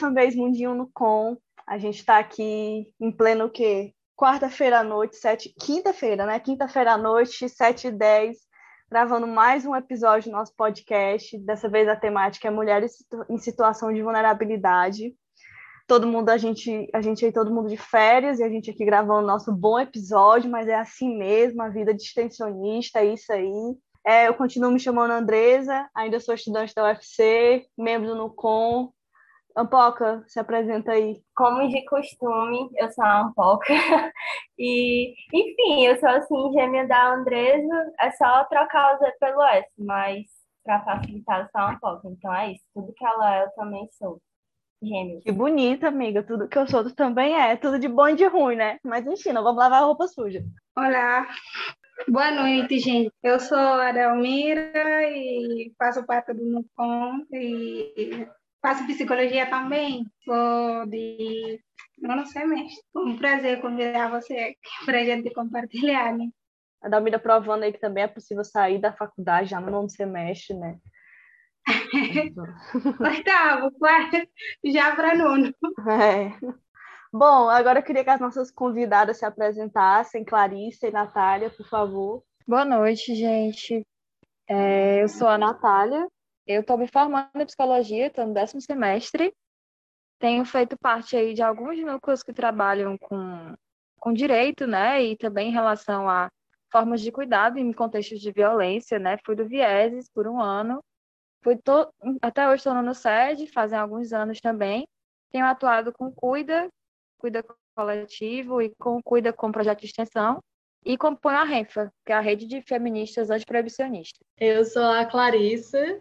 Fanbase Mundinho no Com. A gente está aqui em pleno quê? Quarta-feira à noite, sete... quinta-feira, né? Quinta-feira à noite, sete e dez, gravando mais um episódio do nosso podcast. Dessa vez a temática é mulheres em situação de vulnerabilidade. Todo mundo, a gente, a gente aí, todo mundo de férias, e a gente aqui gravando nosso bom episódio, mas é assim mesmo, a vida de extensionista, é isso aí. É, eu continuo me chamando Andresa, ainda sou estudante da UFC, membro do NUCOM, Ampoca, se apresenta aí. Como de costume, eu sou a Ampoca. e, enfim, eu sou assim, gêmea da Andresa. É só trocar o Z pelo S, mas para facilitar, eu sou a Ampoca. Então é isso. Tudo que ela é, eu também sou. Gêmeos. Que bonita, amiga. Tudo que eu sou tu também é. Tudo de bom e de ruim, né? Mas enfim, não vamos lavar a roupa suja. Olá. Boa noite, gente. Eu sou a Adelmira e faço parte do NUCOM e Faço psicologia também, sou de nono semestre. Um prazer convidar você aqui para a gente compartilhar, né? A Dalmida provando aí que também é possível sair da faculdade já no nono semestre, né? Oitavo, quarto, já para nono. É. Bom, agora eu queria que as nossas convidadas se apresentassem, Clarice e Natália, por favor. Boa noite, gente. É, eu sou a Natália, eu estou me formando em psicologia, estou no décimo semestre. Tenho feito parte aí de alguns núcleos que trabalham com, com direito, né? E também em relação a formas de cuidado em contextos de violência, né? Fui do Vieses por um ano. Fui to... Até hoje estou no SED, fazem alguns anos também. Tenho atuado com Cuida, Cuida Coletivo e com Cuida com projeto de extensão e componho a RENFA, que é a Rede de Feministas Antiproibicionistas. Eu sou a Clarissa,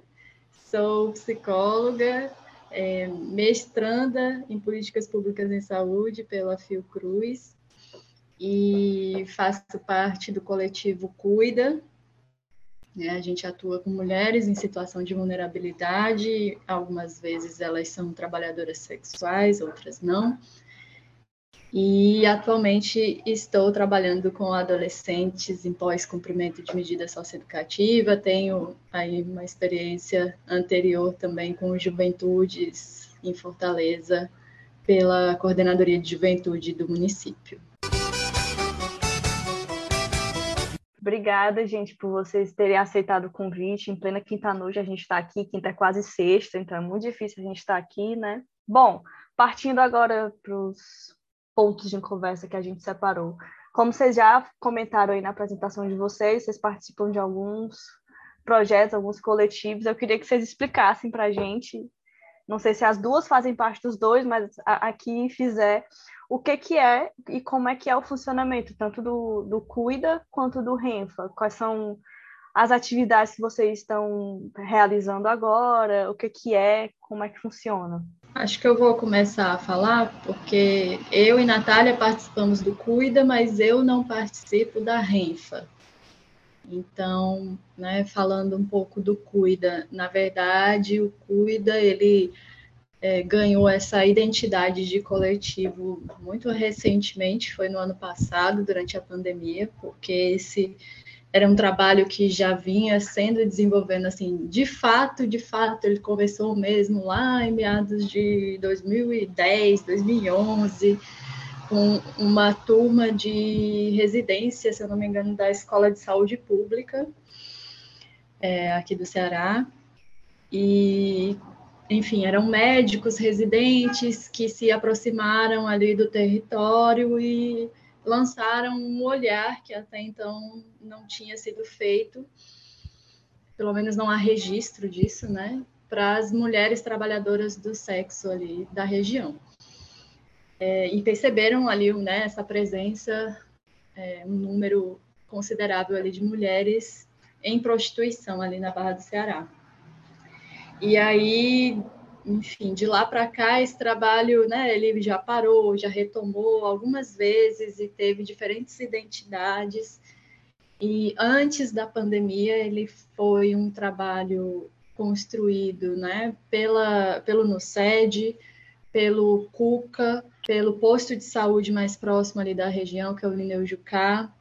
Sou psicóloga, é, mestranda em políticas públicas em saúde pela Fiocruz e faço parte do coletivo Cuida. Né? A gente atua com mulheres em situação de vulnerabilidade, algumas vezes elas são trabalhadoras sexuais, outras não. E atualmente estou trabalhando com adolescentes em pós-cumprimento de medida socioeducativa. Tenho aí uma experiência anterior também com juventudes em Fortaleza, pela Coordenadoria de Juventude do município. Obrigada, gente, por vocês terem aceitado o convite. Em plena quinta-noite a gente está aqui, quinta é quase sexta, então é muito difícil a gente estar tá aqui, né? Bom, partindo agora para os pontos de conversa que a gente separou. Como vocês já comentaram aí na apresentação de vocês, vocês participam de alguns projetos, alguns coletivos. Eu queria que vocês explicassem para a gente, não sei se as duas fazem parte dos dois, mas aqui fizer o que, que é e como é que é o funcionamento, tanto do, do Cuida quanto do Renfa. Quais são as atividades que vocês estão realizando agora, o que, que é, como é que funciona. Acho que eu vou começar a falar, porque eu e Natália participamos do Cuida, mas eu não participo da Renfa. Então, né, falando um pouco do Cuida, na verdade, o Cuida, ele é, ganhou essa identidade de coletivo muito recentemente, foi no ano passado, durante a pandemia, porque esse era um trabalho que já vinha sendo desenvolvendo assim, de fato, de fato, ele começou mesmo lá em meados de 2010, 2011, com uma turma de residência, se eu não me engano, da Escola de Saúde Pública, é, aqui do Ceará, e enfim, eram médicos residentes que se aproximaram ali do território e lançaram um olhar que até então não tinha sido feito, pelo menos não há registro disso, né, para as mulheres trabalhadoras do sexo ali da região. É, e perceberam ali né, essa presença, é, um número considerável ali de mulheres em prostituição ali na Barra do Ceará. E aí enfim, de lá para cá esse trabalho, né, ele já parou, já retomou algumas vezes e teve diferentes identidades. E antes da pandemia ele foi um trabalho construído, né, pela pelo NUCED, pelo CUCA, pelo posto de saúde mais próximo ali da região, que é o Lineu Jucá,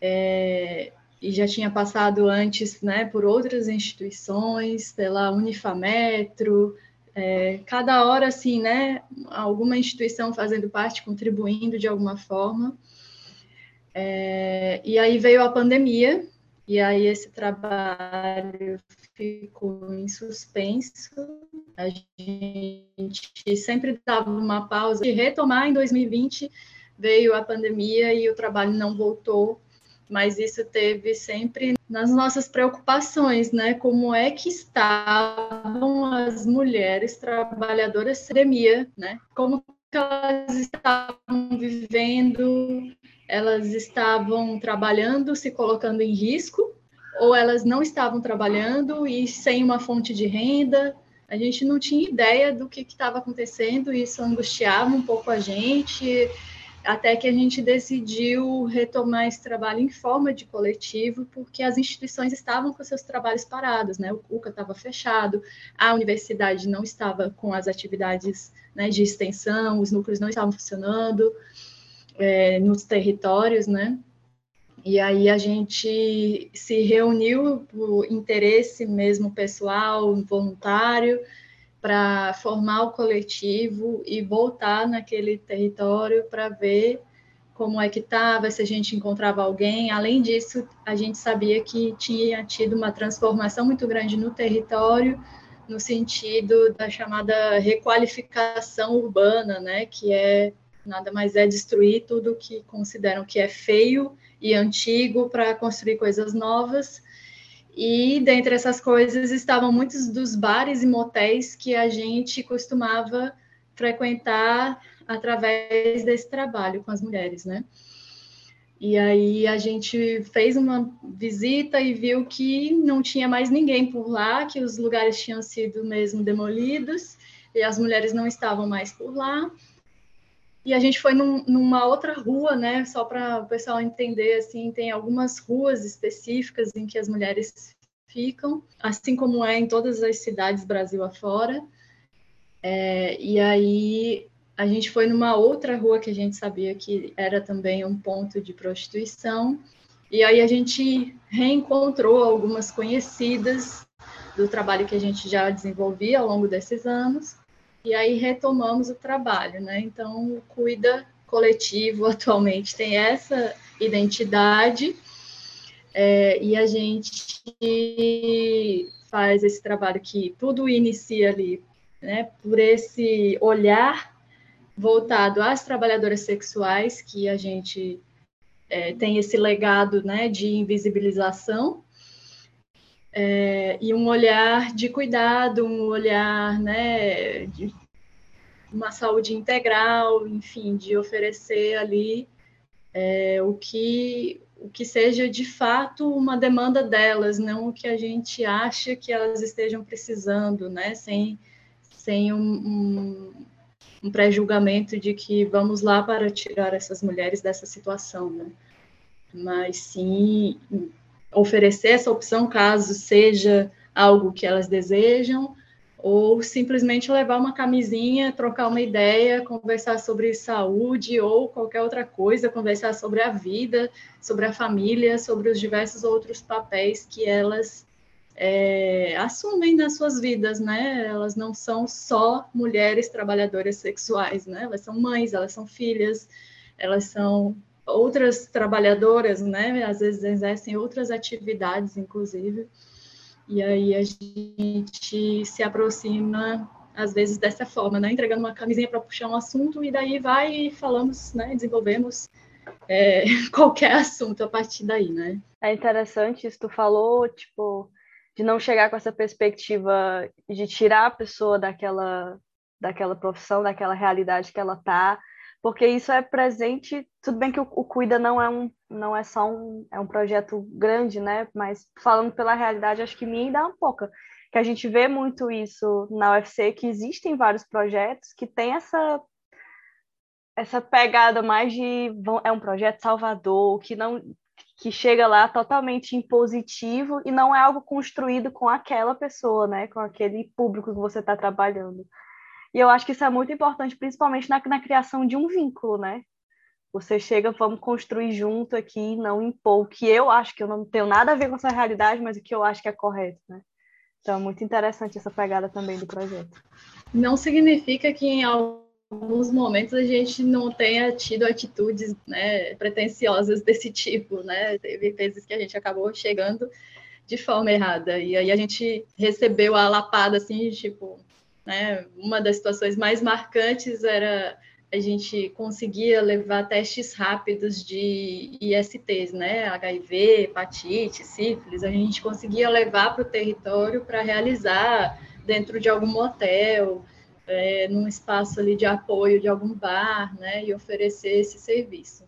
é, e já tinha passado antes, né, por outras instituições, pela Unifametro, é, cada hora, assim, né, alguma instituição fazendo parte, contribuindo de alguma forma. É, e aí veio a pandemia, e aí esse trabalho ficou em suspenso. A gente sempre dava uma pausa de retomar em 2020, veio a pandemia e o trabalho não voltou, mas isso teve sempre nas nossas preocupações, né? Como é que estavam as mulheres trabalhadoras da né? Como elas estavam vivendo elas estavam trabalhando, se colocando em risco, ou elas não estavam trabalhando e sem uma fonte de renda. A gente não tinha ideia do que estava acontecendo, e isso angustiava um pouco a gente, até que a gente decidiu retomar esse trabalho em forma de coletivo, porque as instituições estavam com seus trabalhos parados, né? O CUCA estava fechado, a universidade não estava com as atividades né, de extensão, os núcleos não estavam funcionando é, nos territórios, né? E aí a gente se reuniu por interesse mesmo pessoal, voluntário, para formar o coletivo e voltar naquele território para ver como é que estava, se a gente encontrava alguém. Além disso, a gente sabia que tinha tido uma transformação muito grande no território, no sentido da chamada requalificação urbana, né, que é nada mais é destruir tudo que consideram que é feio e antigo para construir coisas novas. E dentre essas coisas estavam muitos dos bares e motéis que a gente costumava frequentar através desse trabalho com as mulheres, né? E aí a gente fez uma visita e viu que não tinha mais ninguém por lá, que os lugares tinham sido mesmo demolidos e as mulheres não estavam mais por lá. E a gente foi num, numa outra rua, né? Só para o pessoal entender, assim, tem algumas ruas específicas em que as mulheres ficam, assim como é em todas as cidades Brasil afora. É, e aí a gente foi numa outra rua que a gente sabia que era também um ponto de prostituição. E aí a gente reencontrou algumas conhecidas do trabalho que a gente já desenvolvia ao longo desses anos e aí retomamos o trabalho, né? Então, o Cuida Coletivo atualmente tem essa identidade é, e a gente faz esse trabalho que tudo inicia ali, né? Por esse olhar voltado às trabalhadoras sexuais, que a gente é, tem esse legado, né, de invisibilização é, e um olhar de cuidado, um olhar né, de uma saúde integral, enfim, de oferecer ali é, o, que, o que seja de fato uma demanda delas, não o que a gente acha que elas estejam precisando, né, sem, sem um, um, um pré-julgamento de que vamos lá para tirar essas mulheres dessa situação, né? mas sim oferecer essa opção caso seja algo que elas desejam, ou simplesmente levar uma camisinha, trocar uma ideia, conversar sobre saúde ou qualquer outra coisa, conversar sobre a vida, sobre a família, sobre os diversos outros papéis que elas é, assumem nas suas vidas, né? Elas não são só mulheres trabalhadoras sexuais, né? Elas são mães, elas são filhas, elas são outras trabalhadoras, né? Às vezes exercem outras atividades, inclusive. E aí a gente se aproxima, às vezes, dessa forma, né? Entregando uma camisinha para puxar um assunto e daí vai e falamos, né? Desenvolvemos é, qualquer assunto a partir daí, né? É interessante isso, tu falou, tipo, de não chegar com essa perspectiva de tirar a pessoa daquela, daquela profissão, daquela realidade que ela tá, porque isso é presente. Tudo bem que o, o, Cuida não é um, não é só um, é um projeto grande, né? Mas falando pela realidade, acho que me ainda é um pouco que a gente vê muito isso na UFC, que existem vários projetos que tem essa essa pegada mais de é um projeto salvador, que não que chega lá totalmente impositivo e não é algo construído com aquela pessoa, né, com aquele público que você está trabalhando. E eu acho que isso é muito importante, principalmente na, na criação de um vínculo, né? Você chega, vamos construir junto aqui, não impor o que eu acho que eu não tenho nada a ver com essa realidade, mas o que eu acho que é correto, né? Então é muito interessante essa pegada também do projeto. não significa que em alguns momentos a gente não tenha tido atitudes né, pretensiosas desse tipo, né? Teve vezes que a gente acabou chegando de forma errada. E aí a gente recebeu a lapada, assim, tipo, né? Uma das situações mais marcantes era a gente conseguia levar testes rápidos de ISTs, né? HIV, hepatite, sífilis, a gente conseguia levar para o território para realizar dentro de algum hotel, é, num espaço ali de apoio de algum bar, né? E oferecer esse serviço.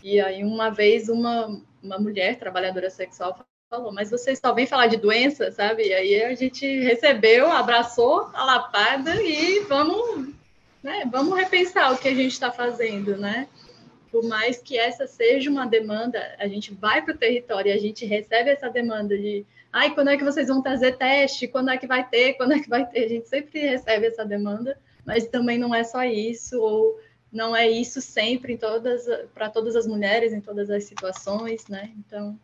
E aí, uma vez, uma, uma mulher trabalhadora sexual falou, mas vocês só vêm falar de doença, sabe? E aí a gente recebeu, abraçou a lapada e vamos, né, vamos repensar o que a gente está fazendo, né? Por mais que essa seja uma demanda, a gente vai para o território e a gente recebe essa demanda de ai, quando é que vocês vão trazer teste? Quando é que vai ter? Quando é que vai ter? A gente sempre recebe essa demanda, mas também não é só isso, ou não é isso sempre para todas as mulheres em todas as situações, né? Então,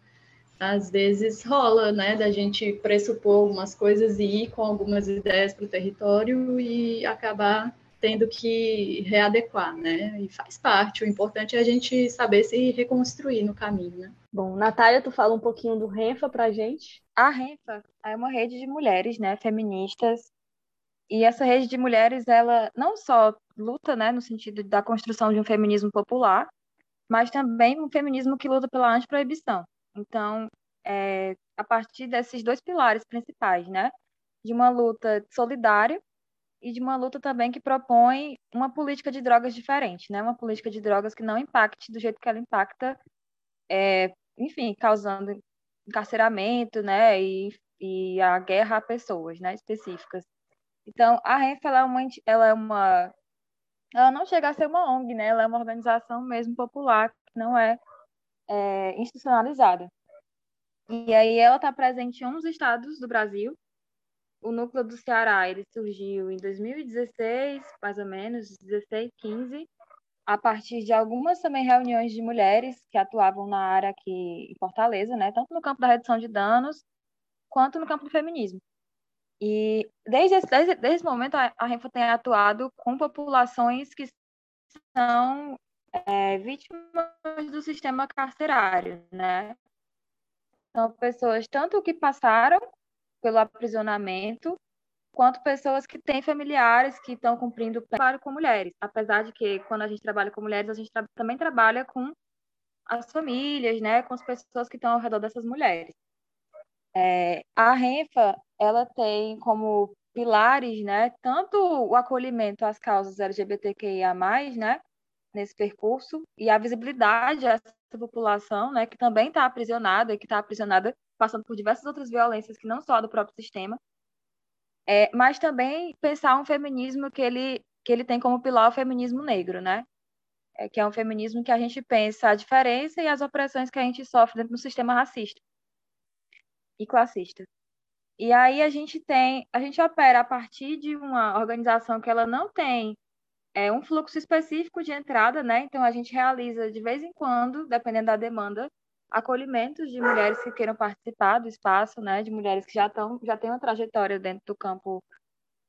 às vezes rola, né, da gente pressupor algumas coisas e ir com algumas ideias para o território e acabar tendo que readequar, né? E faz parte. O importante é a gente saber se reconstruir no caminho, né? Bom, Natália, tu fala um pouquinho do Renfa para a gente? A Renfa é uma rede de mulheres, né, feministas. E essa rede de mulheres, ela não só luta, né, no sentido da construção de um feminismo popular, mas também um feminismo que luta pela antiproibição. Então, é, a partir desses dois pilares principais, né? De uma luta solidária e de uma luta também que propõe uma política de drogas diferente, né? Uma política de drogas que não impacte do jeito que ela impacta, é, enfim, causando encarceramento, né? E, e a guerra a pessoas, né? Específicas. Então, a RENF, ela é uma, ela é uma ela não chega a ser uma ONG, né? Ela é uma organização mesmo popular, que não é é, institucionalizada. E aí ela está presente em 11 estados do Brasil. O núcleo do Ceará ele surgiu em 2016, mais ou menos, 16, 15, a partir de algumas também reuniões de mulheres que atuavam na área aqui em Fortaleza, né, tanto no campo da redução de danos quanto no campo do feminismo. E desde esse, desde, desde esse momento a, a Renfa tem atuado com populações que são é, vítimas do sistema carcerário, né? São pessoas tanto que passaram pelo aprisionamento, quanto pessoas que têm familiares que estão cumprindo trabalho com mulheres. Apesar de que, quando a gente trabalha com mulheres, a gente tra também trabalha com as famílias, né, com as pessoas que estão ao redor dessas mulheres. É, a Renfa, ela tem como pilares, né, tanto o acolhimento às causas LGBTQIA+, né, nesse percurso e a visibilidade dessa população, né, que também está aprisionada que está aprisionada passando por diversas outras violências que não só do próprio sistema, é, mas também pensar um feminismo que ele que ele tem como pilar o feminismo negro, né? É, que é um feminismo que a gente pensa a diferença e as opressões que a gente sofre dentro do sistema racista e classista. E aí a gente tem, a gente opera a partir de uma organização que ela não tem é um fluxo específico de entrada, né? Então a gente realiza de vez em quando, dependendo da demanda, acolhimentos de mulheres que queiram participar do espaço, né? De mulheres que já estão, já têm uma trajetória dentro do campo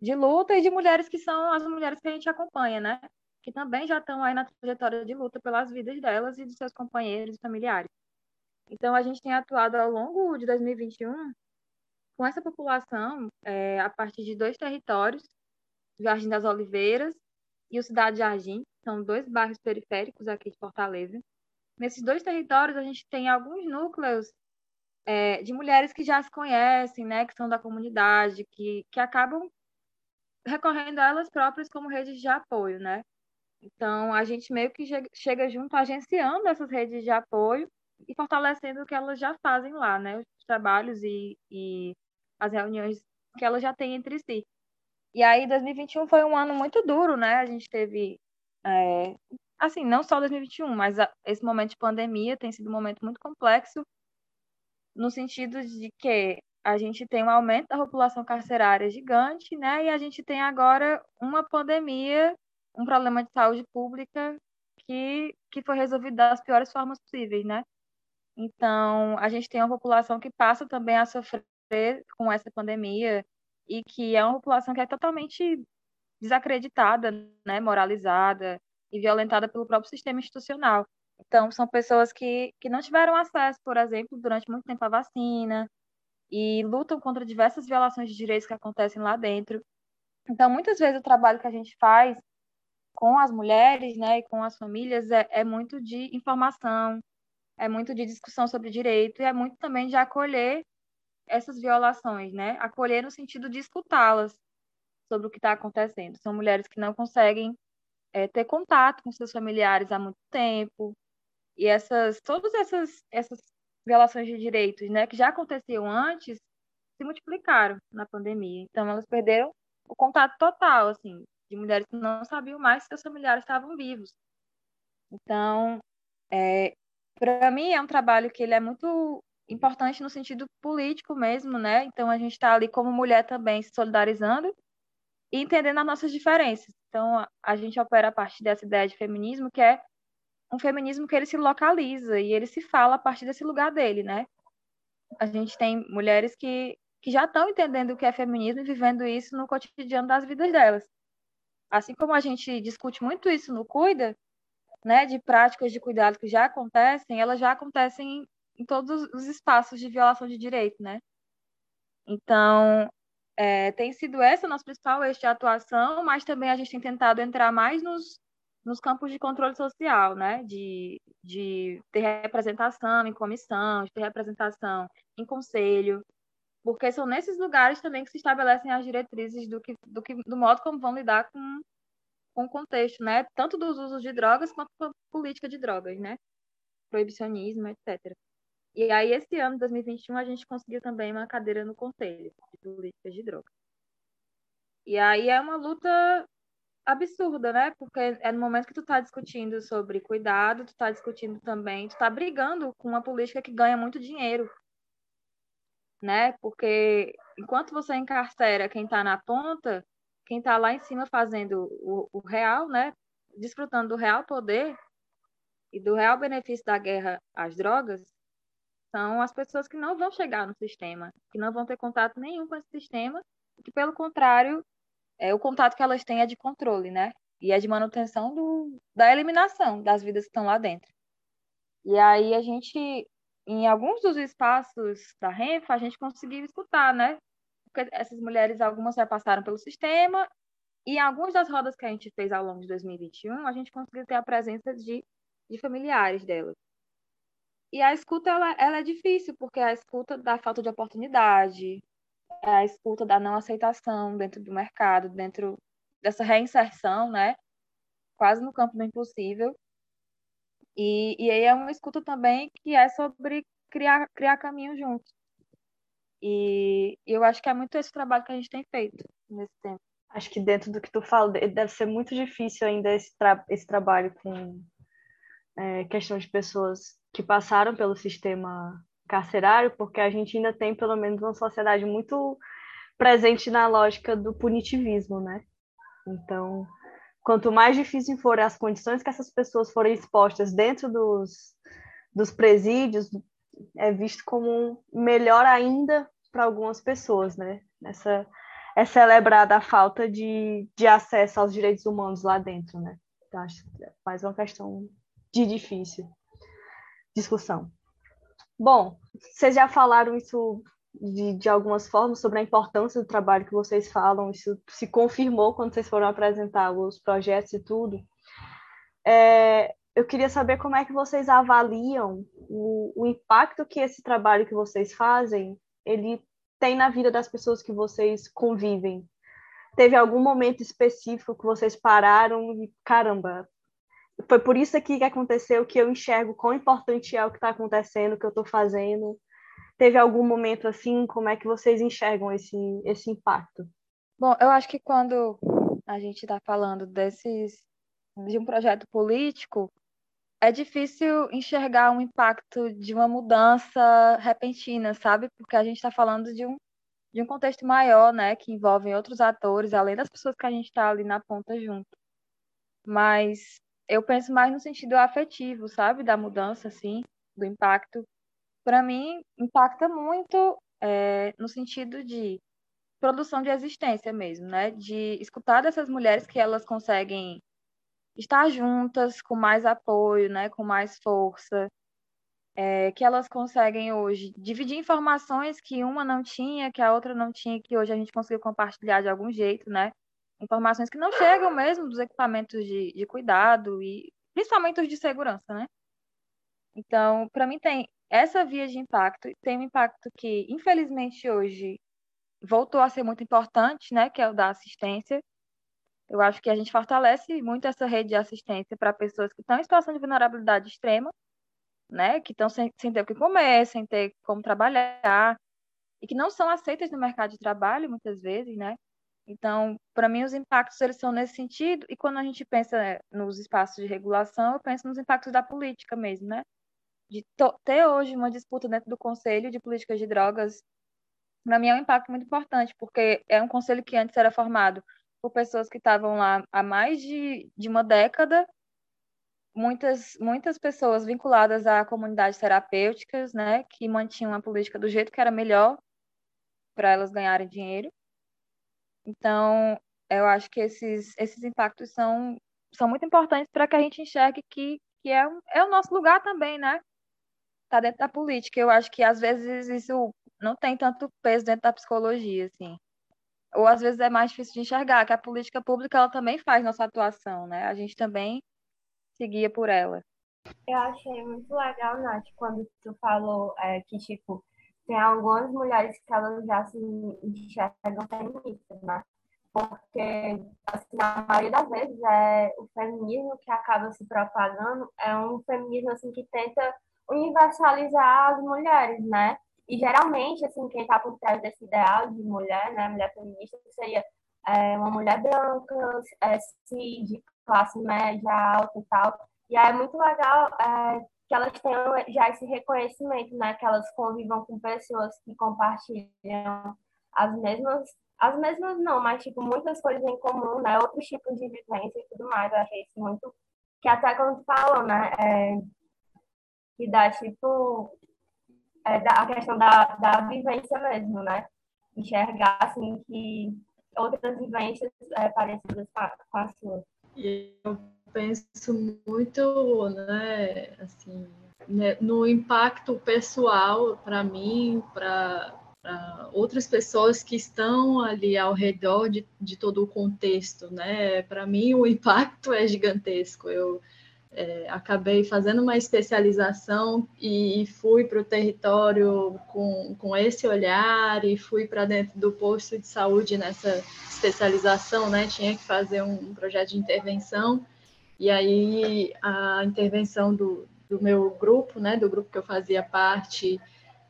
de luta e de mulheres que são as mulheres que a gente acompanha, né? Que também já estão aí na trajetória de luta pelas vidas delas e de seus companheiros e familiares. Então a gente tem atuado ao longo de 2021 com essa população é, a partir de dois territórios, Jardim das Oliveiras e o Cidade Jardim, são dois bairros periféricos aqui de Fortaleza. Nesses dois territórios, a gente tem alguns núcleos é, de mulheres que já se conhecem, né, que são da comunidade, que, que acabam recorrendo a elas próprias como redes de apoio, né? Então, a gente meio que chega junto agenciando essas redes de apoio e fortalecendo o que elas já fazem lá, né? Os trabalhos e, e as reuniões que elas já têm entre si. E aí, 2021 foi um ano muito duro, né? A gente teve, é, assim, não só 2021, mas a, esse momento de pandemia tem sido um momento muito complexo, no sentido de que a gente tem um aumento da população carcerária gigante, né? E a gente tem agora uma pandemia, um problema de saúde pública que, que foi resolvido das piores formas possíveis, né? Então, a gente tem uma população que passa também a sofrer com essa pandemia, e que é uma população que é totalmente desacreditada, né, moralizada e violentada pelo próprio sistema institucional. Então, são pessoas que, que não tiveram acesso, por exemplo, durante muito tempo à vacina e lutam contra diversas violações de direitos que acontecem lá dentro. Então, muitas vezes o trabalho que a gente faz com as mulheres, né, e com as famílias é, é muito de informação, é muito de discussão sobre direito e é muito também de acolher essas violações, né? Acolher no sentido de escutá-las sobre o que está acontecendo. São mulheres que não conseguem é, ter contato com seus familiares há muito tempo e essas todas essas essas violações de direitos, né, que já aconteciam antes, se multiplicaram na pandemia. Então elas perderam o contato total, assim, de mulheres que não sabiam mais que seus familiares estavam vivos. Então, é, para mim é um trabalho que ele é muito importante no sentido político mesmo, né? Então a gente está ali como mulher também se solidarizando e entendendo as nossas diferenças. Então a gente opera a partir dessa ideia de feminismo que é um feminismo que ele se localiza e ele se fala a partir desse lugar dele, né? A gente tem mulheres que, que já estão entendendo o que é feminismo e vivendo isso no cotidiano das vidas delas. Assim como a gente discute muito isso no Cuida, né, de práticas de cuidado que já acontecem, elas já acontecem em todos os espaços de violação de direito, né? Então, é, tem sido essa nossa principal eixo de atuação, mas também a gente tem tentado entrar mais nos, nos campos de controle social, né? De, de ter representação em comissão, de ter representação em conselho, porque são nesses lugares também que se estabelecem as diretrizes do, que, do, que, do modo como vão lidar com, com o contexto, né? Tanto dos usos de drogas quanto com a política de drogas, né? Proibicionismo, etc. E aí, esse ano, 2021, a gente conseguiu também uma cadeira no Conselho de Políticas de Drogas. E aí é uma luta absurda, né? Porque é no momento que tu tá discutindo sobre cuidado, tu tá discutindo também, tu tá brigando com uma política que ganha muito dinheiro, né? Porque enquanto você encarcera quem tá na ponta, quem tá lá em cima fazendo o, o real, né? Desfrutando do real poder e do real benefício da guerra às drogas, são as pessoas que não vão chegar no sistema, que não vão ter contato nenhum com esse sistema, que pelo contrário, é o contato que elas têm é de controle, né? E é de manutenção do, da eliminação das vidas que estão lá dentro. E aí a gente, em alguns dos espaços da Renfa, a gente conseguiu escutar, né? Porque essas mulheres, algumas já passaram pelo sistema, e em algumas das rodas que a gente fez ao longo de 2021, a gente conseguiu ter a presença de, de familiares delas. E a escuta, ela, ela é difícil, porque é a escuta da falta de oportunidade, é a escuta da não aceitação dentro do mercado, dentro dessa reinserção, né? Quase no campo do impossível. E, e aí é uma escuta também que é sobre criar, criar caminho juntos. E, e eu acho que é muito esse trabalho que a gente tem feito nesse tempo. Acho que dentro do que tu fala, deve ser muito difícil ainda esse, tra esse trabalho com é, questão de pessoas que passaram pelo sistema carcerário, porque a gente ainda tem, pelo menos, uma sociedade muito presente na lógica do punitivismo, né? Então, quanto mais difícil forem as condições que essas pessoas forem expostas dentro dos, dos presídios, é visto como melhor ainda para algumas pessoas, né? Essa é celebrada a falta de, de acesso aos direitos humanos lá dentro, né? Então, acho que é mais uma questão de difícil discussão. Bom, vocês já falaram isso de, de algumas formas sobre a importância do trabalho que vocês falam, isso se confirmou quando vocês foram apresentar os projetos e tudo. É, eu queria saber como é que vocês avaliam o, o impacto que esse trabalho que vocês fazem ele tem na vida das pessoas que vocês convivem. Teve algum momento específico que vocês pararam e, caramba, foi por isso aqui que aconteceu que eu enxergo quão importante é o que está acontecendo, o que eu estou fazendo. Teve algum momento assim? Como é que vocês enxergam esse, esse impacto? Bom, eu acho que quando a gente está falando desses de um projeto político, é difícil enxergar um impacto de uma mudança repentina, sabe? Porque a gente está falando de um, de um contexto maior, né? Que envolve outros atores, além das pessoas que a gente está ali na ponta junto. Mas eu penso mais no sentido afetivo, sabe? Da mudança, assim, do impacto. Para mim, impacta muito é, no sentido de produção de existência mesmo, né? De escutar dessas mulheres que elas conseguem estar juntas com mais apoio, né? Com mais força, é, que elas conseguem hoje dividir informações que uma não tinha, que a outra não tinha, que hoje a gente conseguiu compartilhar de algum jeito, né? Informações que não chegam mesmo dos equipamentos de, de cuidado e principalmente os de segurança, né? Então, para mim tem essa via de impacto, tem um impacto que, infelizmente, hoje voltou a ser muito importante, né? Que é o da assistência. Eu acho que a gente fortalece muito essa rede de assistência para pessoas que estão em situação de vulnerabilidade extrema, né? Que estão sem, sem ter o que comer, sem ter como trabalhar, e que não são aceitas no mercado de trabalho, muitas vezes, né? Então, para mim, os impactos eles são nesse sentido, e quando a gente pensa né, nos espaços de regulação, eu penso nos impactos da política mesmo, né? De ter hoje uma disputa dentro do Conselho de Políticas de Drogas, para mim é um impacto muito importante, porque é um conselho que antes era formado por pessoas que estavam lá há mais de, de uma década muitas, muitas pessoas vinculadas a comunidades terapêuticas, né, que mantinham a política do jeito que era melhor para elas ganharem dinheiro. Então, eu acho que esses, esses impactos são, são muito importantes para que a gente enxergue que, que é, é o nosso lugar também, né? Tá dentro da política. Eu acho que às vezes isso não tem tanto peso dentro da psicologia, assim. Ou às vezes é mais difícil de enxergar, que a política pública ela também faz nossa atuação, né? A gente também seguia por ela. Eu achei muito legal, Nath, quando tu falou é, que, tipo, tem algumas mulheres que elas já se enxergam feministas, né? Porque, assim, na maioria das vezes, é, o feminismo que acaba se propagando é um feminismo, assim, que tenta universalizar as mulheres, né? E, geralmente, assim, quem está por trás desse ideal de mulher, né, mulher feminista, seria é, uma mulher branca, é, de classe média, alta e tal. E é muito legal é, que elas tenham já esse reconhecimento, né? Que elas convivam com pessoas que compartilham as mesmas, as mesmas não, mas tipo, muitas coisas em comum, né? Outros tipos de vivência e tudo mais. Eu achei isso muito. Que até quando falou, né? É, que dá tipo. É, a questão da, da vivência mesmo, né? Enxergar assim que outras vivências é, parecidas com a, com a sua. E eu penso muito, né, assim, né, no impacto pessoal para mim, para outras pessoas que estão ali ao redor de, de todo o contexto, né? Para mim o impacto é gigantesco. Eu é, acabei fazendo uma especialização e, fui para o território com, com esse olhar e fui para dentro do posto de saúde nessa especialização, né? Tinha que fazer um projeto de intervenção e aí a intervenção do, do meu grupo, né? Do grupo que eu fazia parte,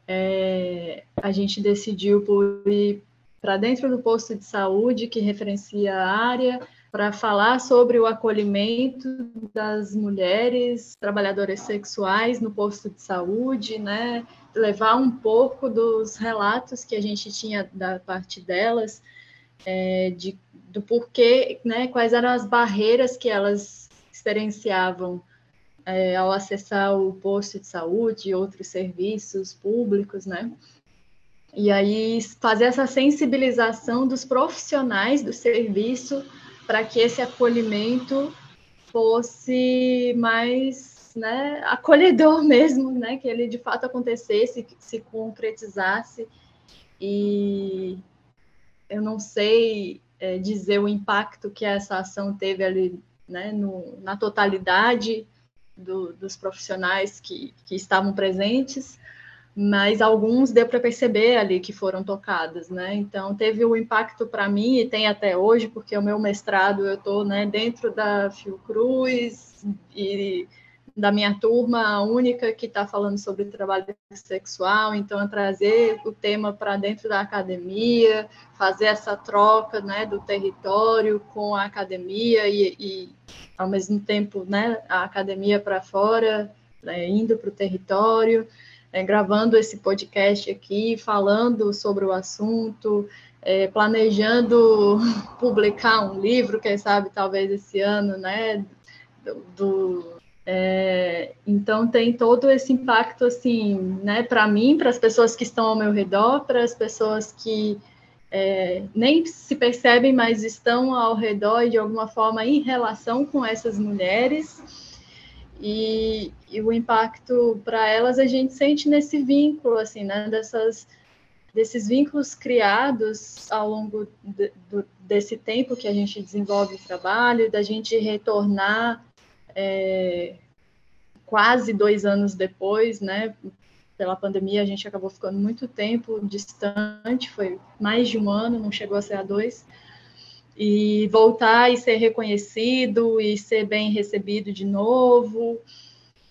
é, a gente decidiu por ir para dentro do posto de saúde que referencia a área para falar sobre o acolhimento das mulheres trabalhadoras sexuais no posto de saúde, né? Levar um pouco dos relatos que a gente tinha da parte delas, é, de, do porquê, né? Quais eram as barreiras que elas experienciavam é, ao acessar o posto de saúde e outros serviços públicos, né? E aí fazer essa sensibilização dos profissionais do serviço para que esse acolhimento fosse mais né, acolhedor mesmo, né, que ele de fato acontecesse, se concretizasse. E eu não sei é, dizer o impacto que essa ação teve ali né, no, na totalidade do, dos profissionais que, que estavam presentes, mas alguns deu para perceber ali que foram tocadas, né? Então teve um impacto para mim e tem até hoje, porque o meu mestrado eu estou né, dentro da Fiocruz e da minha turma, a única que está falando sobre trabalho sexual, então é trazer o tema para dentro da academia, fazer essa troca né, do território com a academia e, e ao mesmo tempo né, a academia para fora, né, indo para o território é, gravando esse podcast aqui, falando sobre o assunto, é, planejando publicar um livro, quem sabe talvez esse ano, né? Do é, então tem todo esse impacto assim, né? Para mim, para as pessoas que estão ao meu redor, para as pessoas que é, nem se percebem, mas estão ao redor e de alguma forma em relação com essas mulheres. E, e o impacto para elas a gente sente nesse vínculo, assim, né, dessas, desses vínculos criados ao longo de, do, desse tempo que a gente desenvolve o trabalho, da gente retornar é, quase dois anos depois, né, pela pandemia, a gente acabou ficando muito tempo distante, foi mais de um ano, não chegou a ser a dois, e voltar e ser reconhecido e ser bem recebido de novo,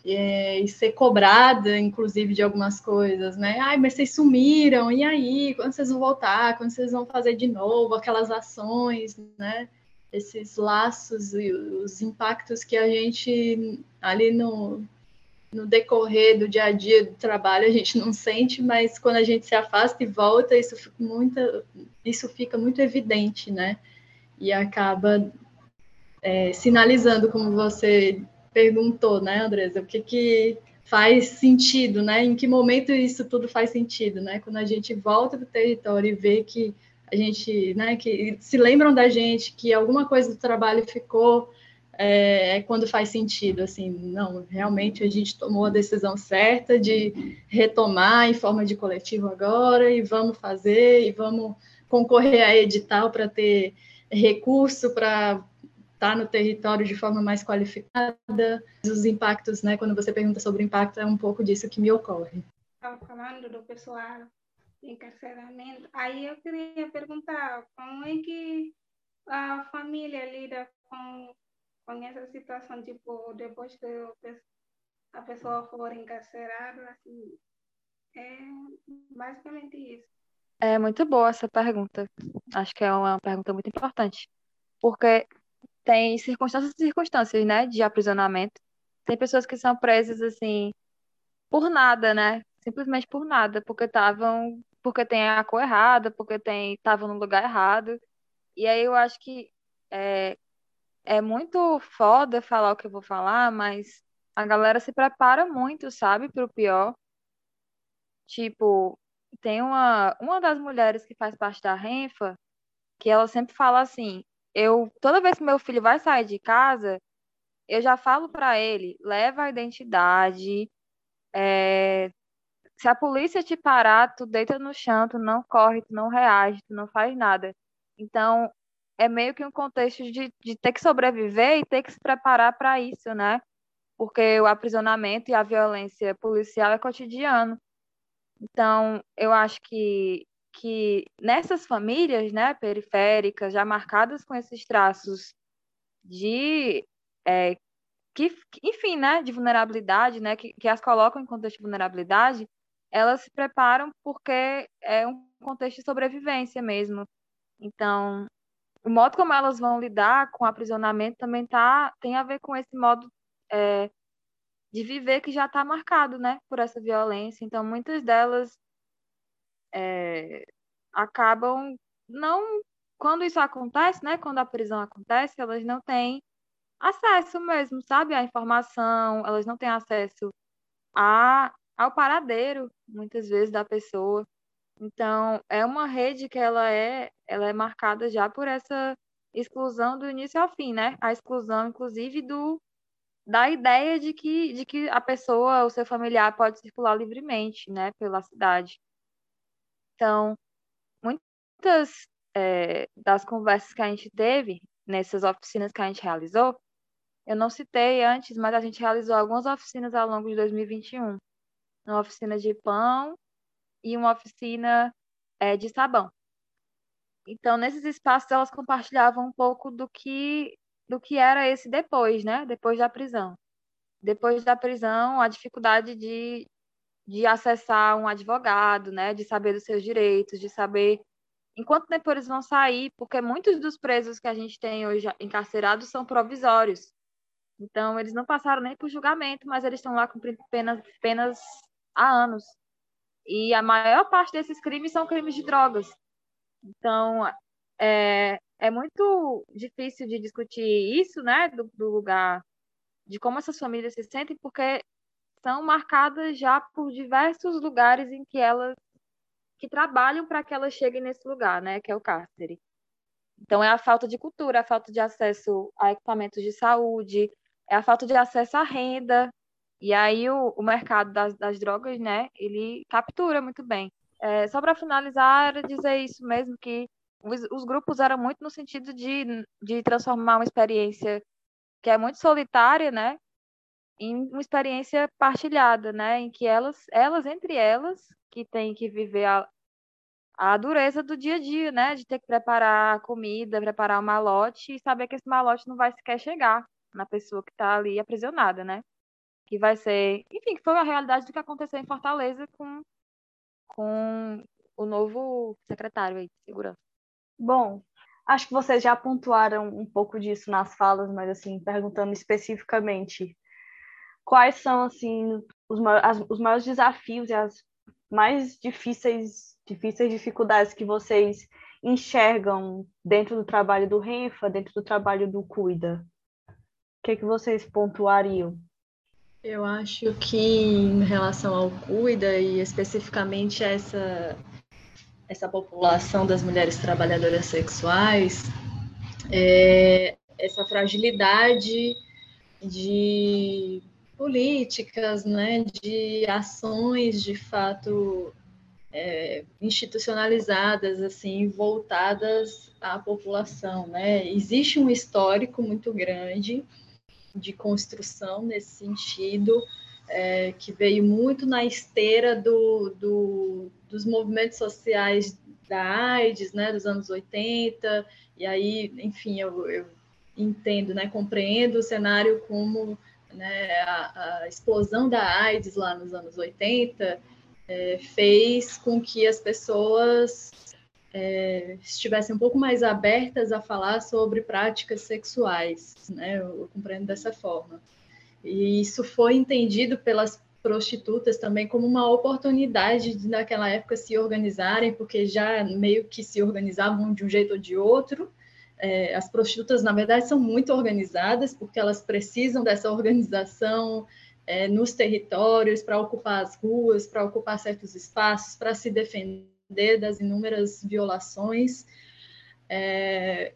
é, e ser cobrada, inclusive, de algumas coisas, né? Ai, mas vocês sumiram, e aí? Quando vocês vão voltar? Quando vocês vão fazer de novo aquelas ações, né? Esses laços e os impactos que a gente ali no, no decorrer do dia a dia do trabalho a gente não sente, mas quando a gente se afasta e volta, isso fica muito, isso fica muito evidente, né? E acaba é, sinalizando, como você perguntou, né, Andresa, o que, que faz sentido, né? Em que momento isso tudo faz sentido, né? Quando a gente volta para o território e vê que a gente, né, que se lembram da gente, que alguma coisa do trabalho ficou é, é, quando faz sentido, assim, não, realmente a gente tomou a decisão certa de retomar em forma de coletivo agora e vamos fazer e vamos concorrer a edital para ter recurso para estar tá no território de forma mais qualificada. Os impactos, né, quando você pergunta sobre impacto, é um pouco disso que me ocorre. Estava falando do pessoal encarceramento, aí eu queria perguntar como é que a família lida com com essa situação, tipo, depois que a pessoa for encarcerada, assim, é basicamente isso. É muito boa essa pergunta. Acho que é uma pergunta muito importante. Porque tem circunstâncias e circunstâncias, né, de aprisionamento. Tem pessoas que são presas, assim, por nada, né? Simplesmente por nada, porque estavam, porque tem a cor errada, porque tem, estavam no lugar errado. E aí eu acho que é, é muito foda falar o que eu vou falar, mas a galera se prepara muito, sabe, para o pior. Tipo, tem uma, uma das mulheres que faz parte da Renfa, que ela sempre fala assim: eu toda vez que meu filho vai sair de casa, eu já falo para ele, leva a identidade, é, se a polícia te parar, tu deita no chão, tu não corre, tu não reage, tu não faz nada. Então, é meio que um contexto de, de ter que sobreviver e ter que se preparar para isso, né? Porque o aprisionamento e a violência policial é cotidiano. Então, eu acho que, que nessas famílias, né, periféricas, já marcadas com esses traços de é, que, enfim, né, de vulnerabilidade, né, que, que as colocam em contexto de vulnerabilidade, elas se preparam porque é um contexto de sobrevivência mesmo. Então, o modo como elas vão lidar com o aprisionamento também tá, tem a ver com esse modo é, de viver que já está marcado, né, por essa violência. Então, muitas delas é, acabam não, quando isso acontece, né, quando a prisão acontece, elas não têm acesso mesmo, sabe, à informação, elas não têm acesso a, ao paradeiro, muitas vezes, da pessoa. Então, é uma rede que ela é, ela é marcada já por essa exclusão do início ao fim, né? A exclusão, inclusive, do da ideia de que, de que a pessoa, o seu familiar, pode circular livremente, né, pela cidade. Então, muitas é, das conversas que a gente teve nessas oficinas que a gente realizou, eu não citei antes, mas a gente realizou algumas oficinas ao longo de 2021. Uma oficina de pão e uma oficina é, de sabão. Então, nesses espaços, elas compartilhavam um pouco do que, do que era esse depois, né? Depois da prisão. Depois da prisão, a dificuldade de, de acessar um advogado, né? De saber dos seus direitos, de saber em quanto tempo eles vão sair, porque muitos dos presos que a gente tem hoje encarcerados são provisórios. Então, eles não passaram nem por julgamento, mas eles estão lá cumprindo penas, penas há anos. E a maior parte desses crimes são crimes de drogas. Então, é, é muito difícil de discutir isso, né, do, do lugar, de como essas famílias se sentem, porque são marcadas já por diversos lugares em que elas que trabalham para que elas cheguem nesse lugar, né, que é o cárcere. Então, é a falta de cultura, a falta de acesso a equipamentos de saúde, é a falta de acesso à renda. E aí, o, o mercado das, das drogas, né, ele captura muito bem. É, só para finalizar, era dizer isso mesmo, que os, os, grupos eram muito no sentido de, de transformar uma experiência que é muito solitária, né, em uma experiência partilhada, né, em que elas, elas entre elas, que têm que viver a, a dureza do dia a dia, né? De ter que preparar comida, preparar um malote e saber que esse malote não vai sequer chegar na pessoa que está ali aprisionada, né? Que vai ser, enfim, que foi a realidade do que aconteceu em Fortaleza com, com o novo secretário aí de segurança. Bom, acho que vocês já pontuaram um pouco disso nas falas, mas assim, perguntando especificamente, quais são assim os, as, os maiores desafios e as mais difíceis, difíceis dificuldades que vocês enxergam dentro do trabalho do Renfa, dentro do trabalho do Cuida? O que, é que vocês pontuariam? Eu acho que em relação ao Cuida e especificamente essa essa população das mulheres trabalhadoras sexuais, é, essa fragilidade de políticas, né, de ações de fato é, institucionalizadas, assim, voltadas à população, né? Existe um histórico muito grande de construção nesse sentido, é, que veio muito na esteira do, do, dos movimentos sociais da AIDS, né, dos anos 80, e aí, enfim, eu, eu entendo, né, compreendo o cenário como né, a, a, explosão da AIDS lá nos anos 80 é, fez com que as pessoas é, estivessem um pouco mais abertas a falar sobre práticas sexuais, né, eu, compreendo dessa forma. E isso foi entendido pelas prostitutas também como uma oportunidade de naquela época se organizarem, porque já meio que se organizavam de um jeito ou de outro, é, as prostitutas, na verdade, são muito organizadas, porque elas precisam dessa organização é, nos territórios para ocupar as ruas, para ocupar certos espaços, para se defender das inúmeras violações. É,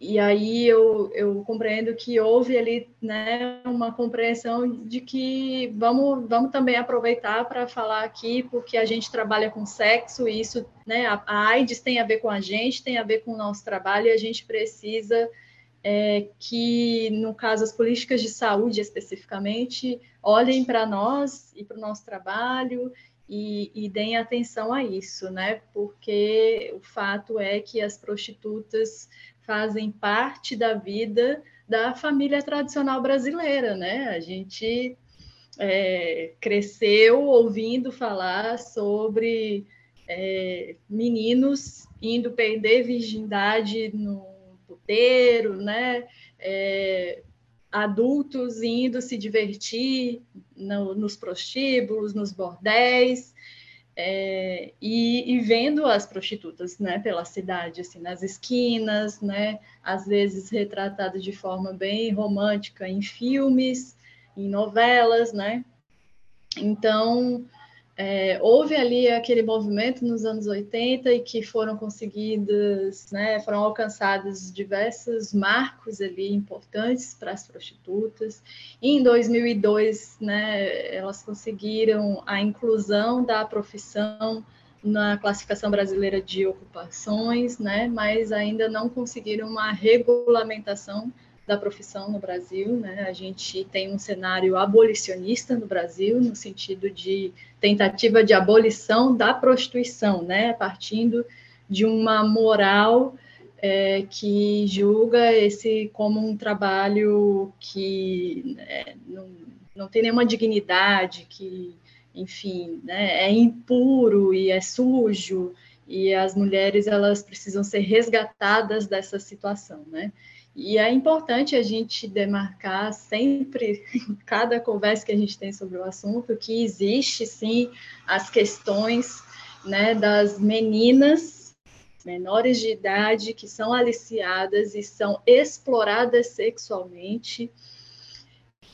e aí eu, eu compreendo que houve ali né, uma compreensão de que vamos, vamos também aproveitar para falar aqui, porque a gente trabalha com sexo, e isso, né, a, a AIDS tem a ver com a gente, tem a ver com o nosso trabalho, e a gente precisa é, que, no caso, as políticas de saúde especificamente, olhem para nós e para o nosso trabalho e, e, deem atenção a isso, né? Porque o fato é que as prostitutas fazem parte da vida da família tradicional brasileira, né? A gente é, cresceu ouvindo falar sobre é, meninos indo perder virgindade no puteiro, né? É, adultos indo se divertir no, nos prostíbulos, nos bordéis, é, e, e, vendo as prostitutas, né, pela cidade, assim, nas esquinas, né, às vezes retratadas de forma bem romântica em filmes, em novelas, né. Então, é, houve ali aquele movimento nos anos 80 e que foram conseguidas, né, foram alcançados diversos marcos ali importantes para as prostitutas. E em 2002, né, elas conseguiram a inclusão da profissão na classificação brasileira de ocupações, né, mas ainda não conseguiram uma regulamentação da profissão no Brasil, né? A gente tem um cenário abolicionista no Brasil, no sentido de tentativa de abolição da prostituição, né? Partindo de uma moral é, que julga esse como um trabalho que é, não, não tem nenhuma dignidade, que, enfim, né, é impuro e é sujo, e as mulheres elas precisam ser resgatadas dessa situação, né? E é importante a gente demarcar sempre, em cada conversa que a gente tem sobre o assunto, que existe sim as questões né, das meninas menores de idade que são aliciadas e são exploradas sexualmente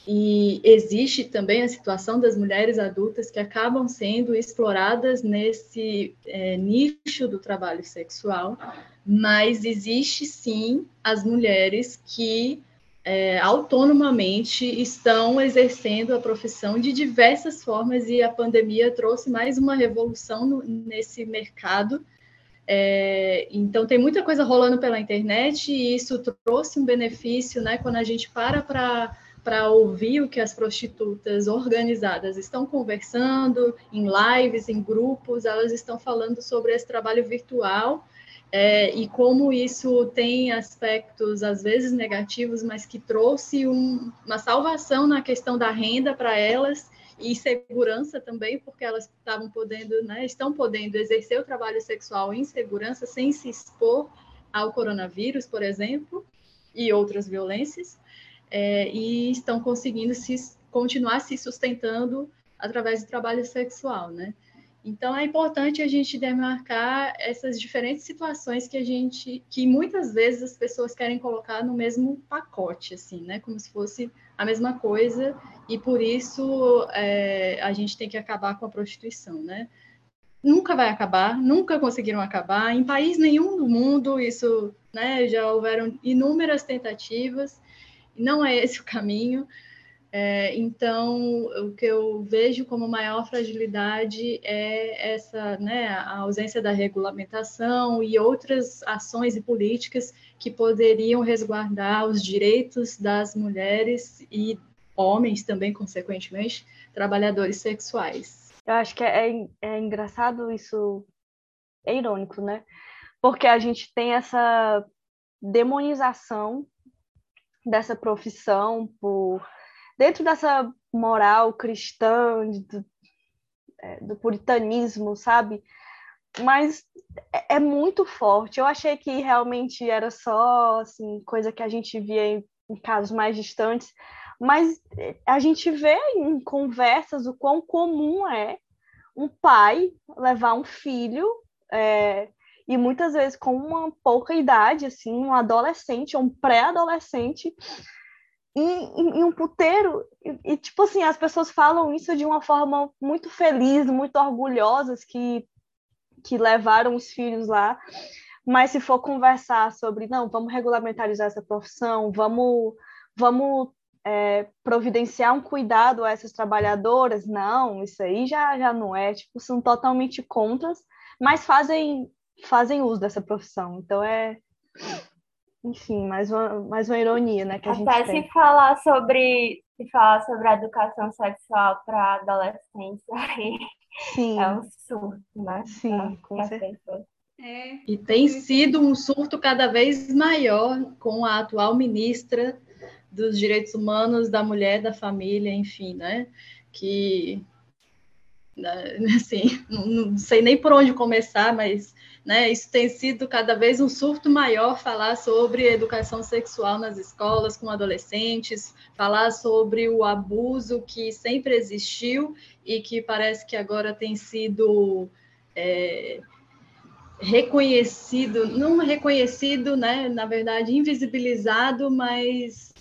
E existe também a situação das mulheres adultas que acabam sendo exploradas nesse é, nicho do trabalho sexual, mas existe sim as mulheres que é, autonomamente estão exercendo a profissão de diversas formas e a pandemia trouxe mais uma revolução no, nesse mercado. É, então tem muita coisa rolando pela internet e isso trouxe um benefício, né? Quando a gente para para para ouvir o que as prostitutas organizadas estão conversando em lives, em grupos, elas estão falando sobre esse trabalho virtual é, e como isso tem aspectos às vezes negativos, mas que trouxe um, uma salvação na questão da renda para elas e segurança também, porque elas estavam podendo, né, estão podendo exercer o trabalho sexual em segurança sem se expor ao coronavírus, por exemplo, e outras violências é, e estão conseguindo se, continuar se sustentando através do trabalho sexual, né? Então é importante a gente demarcar essas diferentes situações que a gente, que muitas vezes as pessoas querem colocar no mesmo pacote, assim, né? Como se fosse a mesma coisa e por isso é, a gente tem que acabar com a prostituição, né? Nunca vai acabar, nunca conseguiram acabar em país nenhum do mundo. Isso, né? Já houveram inúmeras tentativas não é esse o caminho. É, então, o que eu vejo como maior fragilidade é essa, né, a ausência da regulamentação e outras ações e políticas que poderiam resguardar os direitos das mulheres e homens também, consequentemente, trabalhadores sexuais. Eu acho que é, é, é engraçado isso, é irônico, né? Porque a gente tem essa demonização dessa profissão, por dentro dessa moral cristã, do, é, do puritanismo, sabe? Mas é, é, muito forte. Eu achei que realmente era só assim, coisa que a gente via em, em casos mais distantes, mas a gente vê em conversas o quão comum é um pai levar um filho é, e muitas vezes com uma pouca idade, assim, um adolescente ou um pré-adolescente, em, em, um puteiro. E, e, tipo assim, as pessoas falam isso de uma forma muito feliz, muito orgulhosas que, que levaram os filhos lá. Mas se for conversar sobre, não, vamos regulamentarizar essa profissão, vamos, vamos é, providenciar um cuidado a essas trabalhadoras, não, isso aí já, já não é, tipo, são totalmente contras, mas fazem fazem uso dessa profissão. Então é, enfim, mais uma, mais uma ironia, né, que a Até gente se falar sobre se falar sobre a educação sexual para adolescentes aí Sim. é um surto, né? Sim, com certeza. É. E tem sido um surto cada vez maior com a atual ministra dos Direitos Humanos, da Mulher, da Família, enfim, né? Que, né, assim, não sei nem por onde começar, mas né? Isso tem sido cada vez um surto maior falar sobre educação sexual nas escolas com adolescentes, falar sobre o abuso que sempre existiu e que parece que agora tem sido é, reconhecido, não reconhecido, né? Na verdade, invisibilizado, mas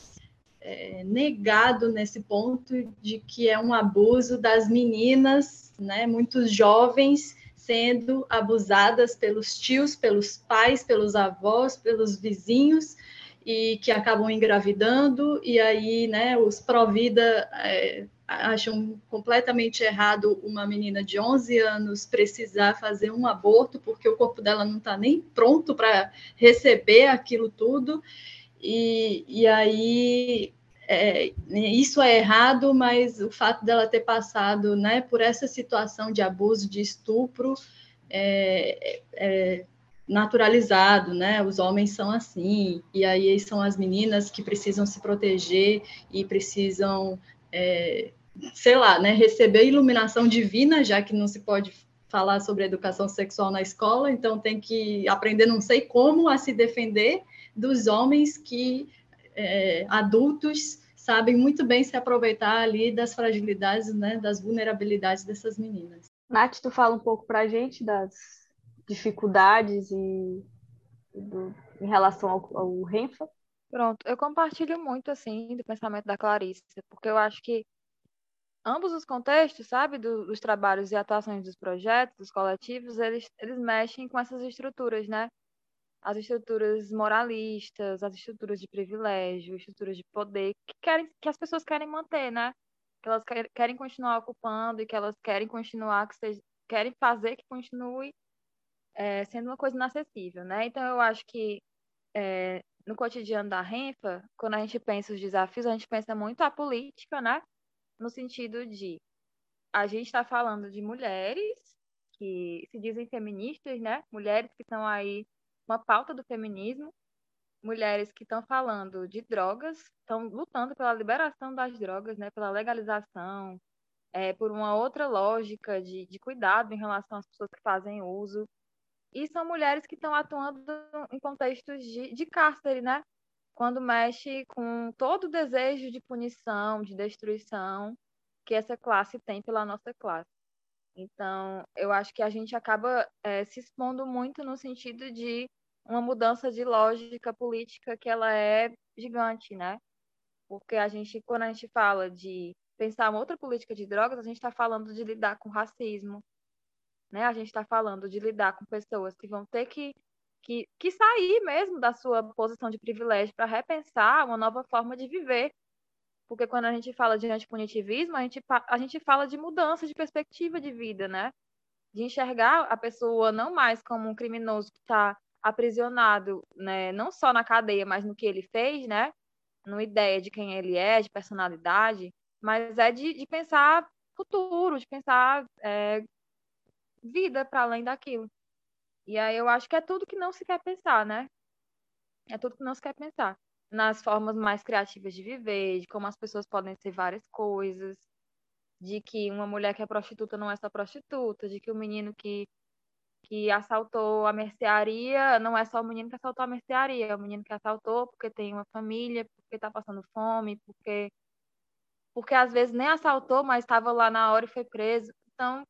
é, negado nesse ponto de que é um abuso das meninas, né? Muitos jovens sendo abusadas pelos tios, pelos pais, pelos avós, pelos vizinhos e que acabam engravidando e aí, né, os pró-vida é, acham completamente errado uma menina de 11 anos precisar fazer um aborto porque o corpo dela não está nem pronto para receber aquilo tudo e, e aí é, isso é errado, mas o fato dela ter passado né, por essa situação de abuso, de estupro, é, é, naturalizado, né? Os homens são assim, e aí são as meninas que precisam se proteger e precisam, é, sei lá, né, receber iluminação divina, já que não se pode falar sobre educação sexual na escola, então tem que aprender não sei como a se defender dos homens que é, adultos sabem muito bem se aproveitar ali das fragilidades, né, das vulnerabilidades dessas meninas. Nath, tu fala um pouco para a gente das dificuldades e do, em relação ao, ao Renfa? Pronto, eu compartilho muito, assim, do pensamento da Clarice, porque eu acho que ambos os contextos, sabe, do, dos trabalhos e atuações dos projetos, dos coletivos, eles, eles mexem com essas estruturas, né? As estruturas moralistas, as estruturas de privilégio, estruturas de poder, que, querem, que as pessoas querem manter, né? Que elas querem continuar ocupando e que elas querem continuar, que seja, querem fazer que continue é, sendo uma coisa inacessível, né? Então, eu acho que é, no cotidiano da Renfa, quando a gente pensa os desafios, a gente pensa muito a política, né? no sentido de a gente está falando de mulheres que se dizem feministas, né? Mulheres que estão aí uma pauta do feminismo, mulheres que estão falando de drogas, estão lutando pela liberação das drogas, né? Pela legalização, é, por uma outra lógica de, de cuidado em relação às pessoas que fazem uso. E são mulheres que estão atuando em contextos de, de cárcere, né? quando mexe com todo o desejo de punição, de destruição que essa classe tem pela nossa classe. Então, eu acho que a gente acaba é, se expondo muito no sentido de uma mudança de lógica política que ela é gigante, né? Porque a gente, quando a gente fala de pensar uma outra política de drogas, a gente está falando de lidar com racismo, né? A gente está falando de lidar com pessoas que vão ter que que, que sair mesmo da sua posição de privilégio para repensar uma nova forma de viver. Porque quando a gente fala de antipunitivismo, a gente, a gente fala de mudança de perspectiva de vida, né? De enxergar a pessoa não mais como um criminoso que está aprisionado, né? Não só na cadeia, mas no que ele fez, né? No ideia de quem ele é, de personalidade, mas é de, de pensar futuro, de pensar é, vida para além daquilo. E aí eu acho que é tudo que não se quer pensar, né? É tudo que não se quer pensar. Nas formas mais criativas de viver, de como as pessoas podem ser várias coisas, de que uma mulher que é prostituta não é só prostituta, de que o menino que, que assaltou a mercearia não é só o menino que assaltou a mercearia, é o menino que assaltou porque tem uma família, porque está passando fome, porque porque às vezes nem assaltou, mas estava lá na hora e foi preso. Então,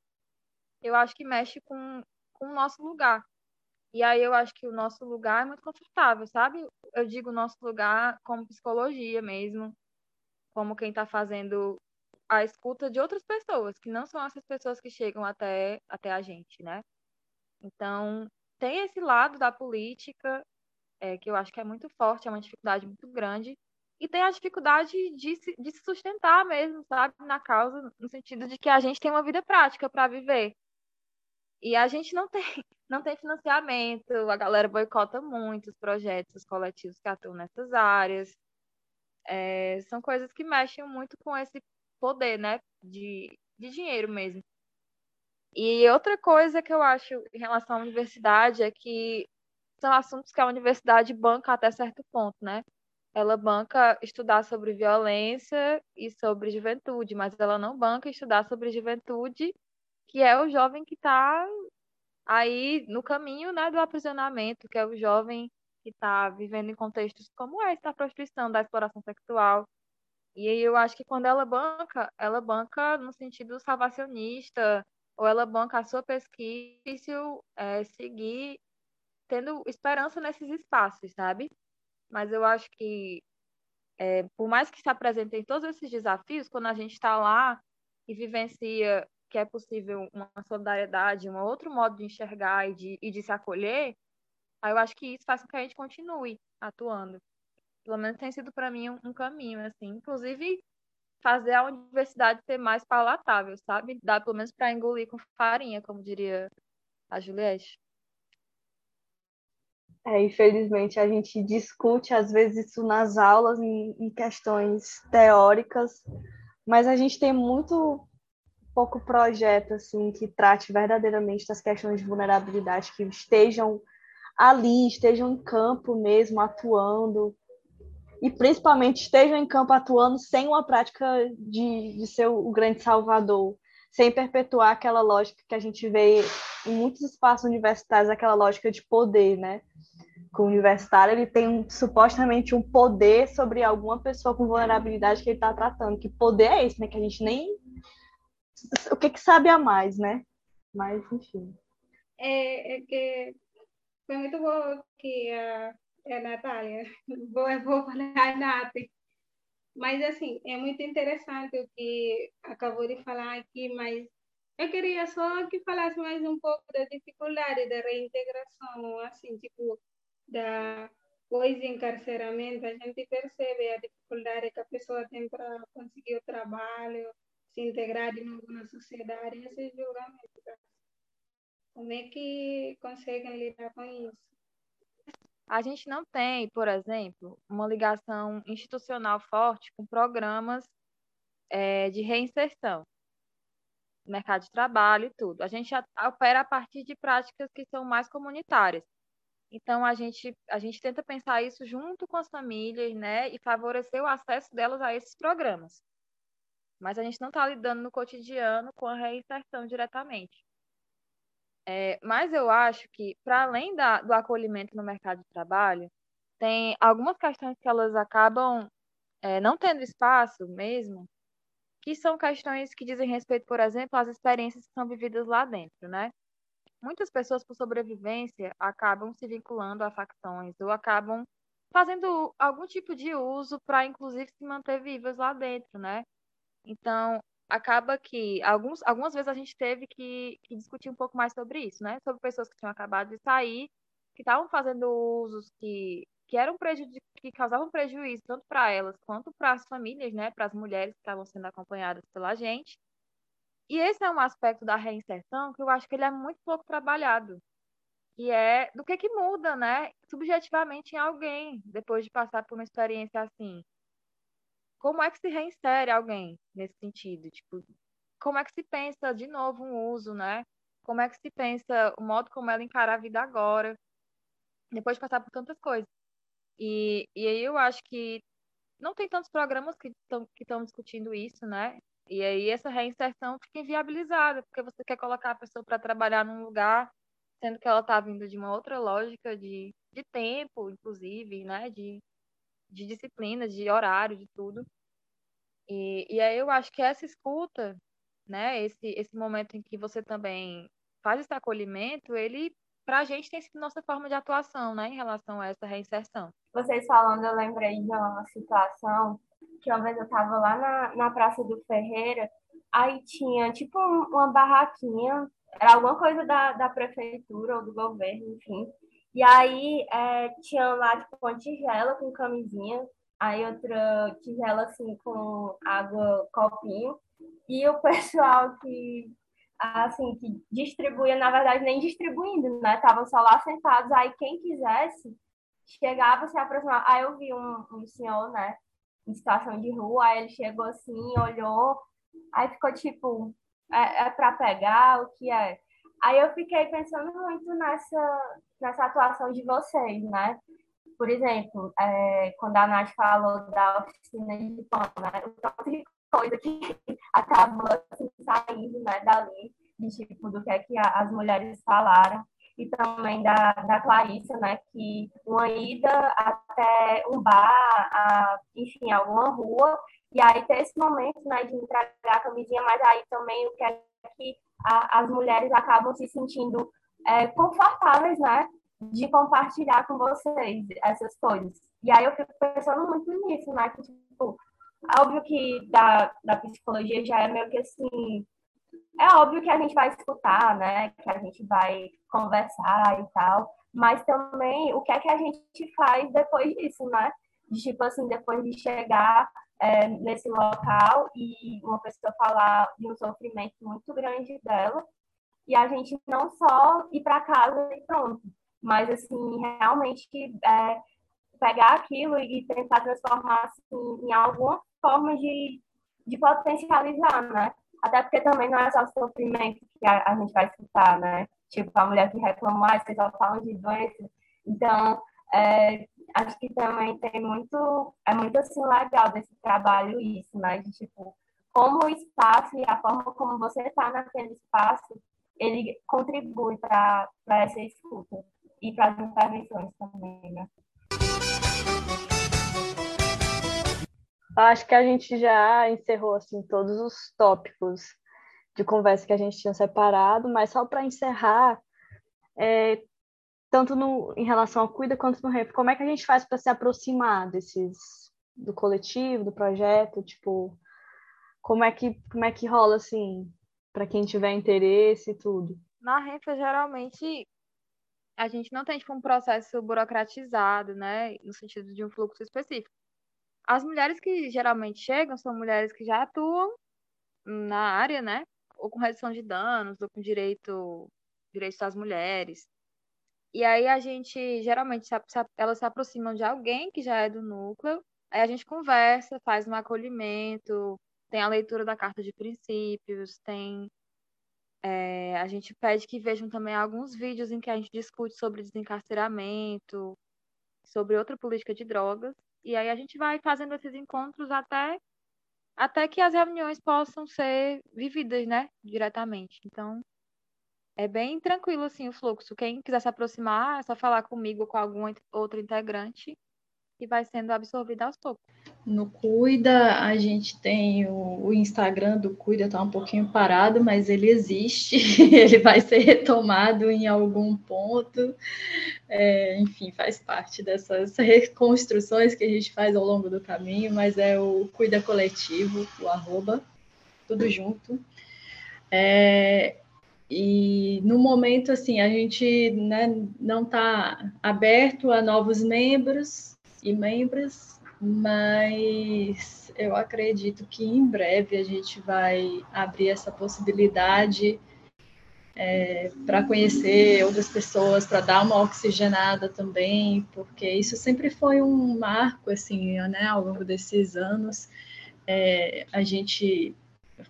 eu acho que mexe com, com o nosso lugar. E aí eu acho que o nosso lugar é muito confortável, sabe? Eu digo nosso lugar como psicologia mesmo, como quem está fazendo a escuta de outras pessoas, que não são essas pessoas que chegam até, até a gente, né? Então, tem esse lado da política, é, que eu acho que é muito forte, é uma dificuldade muito grande, e tem a dificuldade de se, de se sustentar mesmo, sabe, na causa, no sentido de que a gente tem uma vida prática para viver. E a gente não tem, não tem financiamento, a galera boicota muito os projetos os coletivos que atuam nessas áreas. É, são coisas que mexem muito com esse poder, né, de, de dinheiro mesmo. E outra coisa que eu acho em relação à universidade é que são assuntos que a universidade banca até certo ponto, né? Ela banca estudar sobre violência e sobre juventude, mas ela não banca estudar sobre juventude que é o jovem que está aí no caminho né, do aprisionamento, que é o jovem que está vivendo em contextos como esse da prostituição, da exploração sexual. E aí eu acho que quando ela banca, ela banca no sentido salvacionista, ou ela banca a sua pesquisa é, seguir tendo esperança nesses espaços, sabe? Mas eu acho que, é, por mais que se apresentem todos esses desafios, quando a gente está lá e vivencia que é possível uma solidariedade, um outro modo de enxergar e de, e de se acolher, aí eu acho que isso faz com que a gente continue atuando. Pelo menos tem sido para mim um, um, caminho, assim. Inclusive, fazer a universidade ser mais palatável, sabe? Dá pelo menos para engolir com farinha, como diria a Juliette. É, infelizmente, a gente discute, às vezes, isso nas aulas, em, em questões teóricas, mas a gente tem muito pouco projeto assim que trate verdadeiramente das questões de vulnerabilidade, que estejam ali, estejam em campo mesmo, atuando, e principalmente estejam em campo atuando sem uma prática de, de ser o grande salvador, sem perpetuar aquela lógica que a gente vê em muitos espaços universitários, aquela lógica de poder, né? o universitário ele tem um, supostamente um poder sobre alguma pessoa com vulnerabilidade que ele está tratando. Que poder é esse, né? Que a gente nem o que, que sabe a mais, né? Mas, enfim. É, é que foi muito bom que a é Natália. Vou, vou falar a Nath. Mas, assim, é muito interessante o que acabou de falar aqui, mas eu queria só que falasse mais um pouco da dificuldade da reintegração, assim, tipo, da pós-encarceramento. A gente percebe a dificuldade que a pessoa tem para conseguir o trabalho, se integrar de novo na sociedade, esse julgamento. Como é que conseguem lidar com isso? A gente não tem, por exemplo, uma ligação institucional forte com programas é, de reinserção mercado de trabalho e tudo. A gente opera a partir de práticas que são mais comunitárias. Então, a gente, a gente tenta pensar isso junto com as famílias, né, e favorecer o acesso delas a esses programas. Mas a gente não está lidando no cotidiano com a reinserção diretamente. É, mas eu acho que, para além da, do acolhimento no mercado de trabalho, tem algumas questões que elas acabam é, não tendo espaço mesmo, que são questões que dizem respeito, por exemplo, às experiências que são vividas lá dentro, né? Muitas pessoas, por sobrevivência, acabam se vinculando a facções ou acabam fazendo algum tipo de uso para, inclusive, se manter vivas lá dentro, né? Então, acaba que alguns, algumas vezes a gente teve que, que, discutir um pouco mais sobre isso, né? Sobre pessoas que tinham acabado de sair, que estavam fazendo usos que que eram que causavam prejuízo tanto para elas quanto para as famílias, né, para as mulheres que estavam sendo acompanhadas pela gente. E esse é um aspecto da reinserção que eu acho que ele é muito pouco trabalhado, que é do que que muda, né, subjetivamente em alguém depois de passar por uma experiência assim. Como é que se reinsere alguém nesse sentido? Tipo, como é que se pensa de novo um uso, né? Como é que se pensa o modo como ela encara a vida agora, depois de passar por tantas coisas? E, e aí eu acho que não tem tantos programas que estão que discutindo isso, né? E aí essa reinserção fica inviabilizada, porque você quer colocar a pessoa para trabalhar num lugar, sendo que ela está vindo de uma outra lógica de, de tempo, inclusive, né? De, de disciplina, de horário, de tudo. E, e aí eu acho que essa escuta, né? Esse, esse momento em que você também faz esse acolhimento, ele para a gente tem sido nossa forma de atuação, né, em relação a essa reinserção. Vocês falando, eu lembrei de uma situação que uma vez eu estava lá na, na Praça do Ferreira, aí tinha tipo uma barraquinha, era alguma coisa da, da prefeitura ou do governo, enfim. E aí é, tinha lá tipo uma tigela com camisinha, aí outra tigela assim com água, copinho, e o pessoal que assim, que distribuía, na verdade, nem distribuindo, né? Estavam só lá sentados, aí quem quisesse chegava, se aproximava. Aí eu vi um, um senhor, né, em situação de rua, aí ele chegou assim, olhou, aí ficou tipo, é, é para pegar, o que é? Aí eu fiquei pensando muito nessa, nessa atuação de vocês, né? Por exemplo, é, quando a Nath falou da oficina de pão, né? O tanto de coisa que acaba assim, saindo né, dali, de tipo, do que é que as mulheres falaram. E também da, da Clarissa, né, que uma ida até um bar, a, enfim, alguma rua, e aí ter esse momento né, de entregar a camisinha, mas aí também o que é que a, as mulheres acabam se sentindo é, confortáveis, né, de compartilhar com vocês essas coisas. E aí eu fico pensando muito nisso, né, que, tipo, Óbvio que da, da psicologia já é meio que assim. É óbvio que a gente vai escutar, né? Que a gente vai conversar e tal. Mas também o que é que a gente faz depois disso, né? De, tipo assim, depois de chegar é, nesse local e uma pessoa falar de um sofrimento muito grande dela, e a gente não só ir para casa e pronto, mas assim, realmente é, pegar aquilo e tentar transformar assim, em alguma forma de, de potencializar, né? Até porque também não é só sofrimento que a, a gente vai escutar, né? Tipo, a mulher que reclama mais, vocês só falam de doença. Então, é, acho que também tem muito, é muito assim legal desse trabalho isso, né? De tipo, como o espaço e a forma como você está naquele espaço, ele contribui para essa escuta e para as intervenções também, né? Acho que a gente já encerrou assim todos os tópicos de conversa que a gente tinha separado, mas só para encerrar, é, tanto no, em relação ao Cuida quanto no REF, como é que a gente faz para se aproximar desses do coletivo, do projeto, tipo, como é que como é que rola assim, para quem tiver interesse e tudo? Na RENFA, geralmente, a gente não tem tipo, um processo burocratizado, né, no sentido de um fluxo específico. As mulheres que geralmente chegam são mulheres que já atuam na área, né, ou com redução de danos, ou com direito, direitos das mulheres. E aí a gente, geralmente, elas se aproximam de alguém que já é do núcleo, aí a gente conversa, faz um acolhimento, tem a leitura da carta de princípios, tem é, a gente pede que vejam também alguns vídeos em que a gente discute sobre desencarceramento, sobre outra política de drogas, e aí a gente vai fazendo esses encontros até até que as reuniões possam ser vividas, né, diretamente. Então, é bem tranquilo assim o fluxo. Quem quiser se aproximar, é só falar comigo ou com algum outro integrante que vai sendo absorvida aos poucos. No Cuida, a gente tem o, o Instagram do Cuida, está um pouquinho parado, mas ele existe, ele vai ser retomado em algum ponto. É, enfim, faz parte dessas reconstruções que a gente faz ao longo do caminho, mas é o Cuida Coletivo, o arroba, tudo junto. É, e no momento, assim, a gente né, não está aberto a novos membros e membros, mas eu acredito que em breve a gente vai abrir essa possibilidade é, para conhecer outras pessoas, para dar uma oxigenada também, porque isso sempre foi um marco assim, né, ao longo desses anos. É, a gente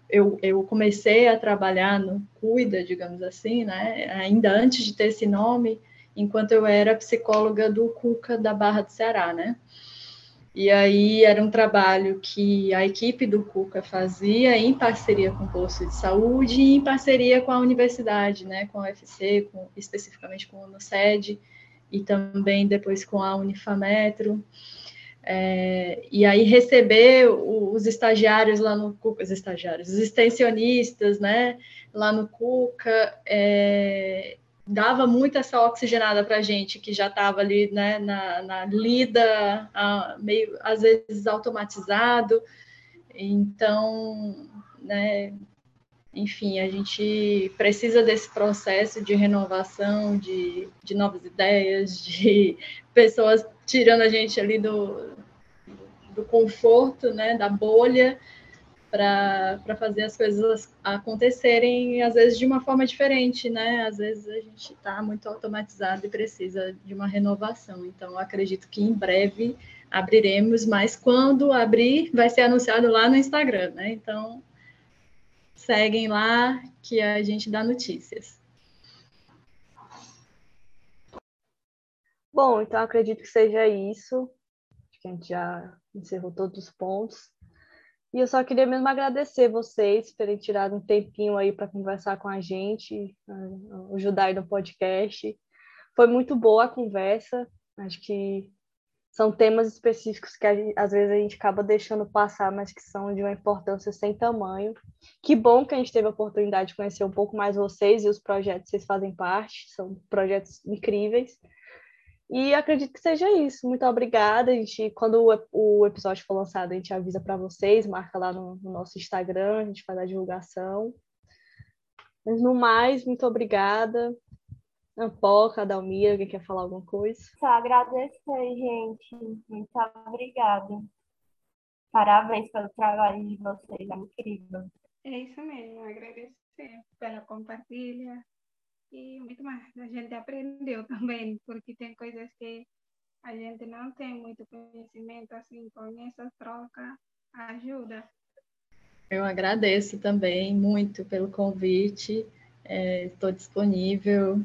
eu, eu comecei a trabalhar no Cuida, digamos assim, né, ainda antes de ter esse nome, enquanto eu era psicóloga do Cuca da Barra do Ceará, né? E aí era um trabalho que a equipe do Cuca fazia em parceria com o posto de saúde e em parceria com a universidade, né, com a UFC, com, especificamente com o UNOCED e também depois com a Unifametro. É, e aí receber os estagiários lá no Cuca, os estagiários, os extensionistas, né, lá no Cuca, é, dava muito essa oxigenada para a gente que já estava ali né, na, na lida, a, meio às vezes automatizado. Então, né, enfim, a gente precisa desse processo de renovação, de, de novas ideias, de pessoas tirando a gente ali do, do conforto, né, da bolha, para fazer as coisas acontecerem, às vezes de uma forma diferente, né? Às vezes a gente está muito automatizado e precisa de uma renovação. Então, acredito que em breve abriremos, mas quando abrir, vai ser anunciado lá no Instagram, né? Então, seguem lá que a gente dá notícias. Bom, então acredito que seja isso. Acho que a gente já encerrou todos os pontos. E eu só queria mesmo agradecer vocês por terem tirado um tempinho aí para conversar com a gente, o Judai no podcast. Foi muito boa a conversa. Acho que são temas específicos que às vezes a gente acaba deixando passar, mas que são de uma importância sem tamanho. Que bom que a gente teve a oportunidade de conhecer um pouco mais vocês e os projetos que vocês fazem parte. São projetos incríveis. E acredito que seja isso. Muito obrigada. A gente, quando o, o episódio for lançado, a gente avisa para vocês, marca lá no, no, nosso Instagram, a gente faz a divulgação. Mas no mais, muito obrigada. Ampoca, Dalmira, alguém quer falar alguma coisa? Só agradecer, gente. Muito obrigada. Parabéns pelo trabalho de vocês, é incrível. É isso mesmo, agradecer pela compartilha, e muito mais. A gente aprendeu também, porque tem coisas que a gente não tem muito conhecimento, assim, com essa troca ajuda. Eu agradeço também muito pelo convite, estou é, disponível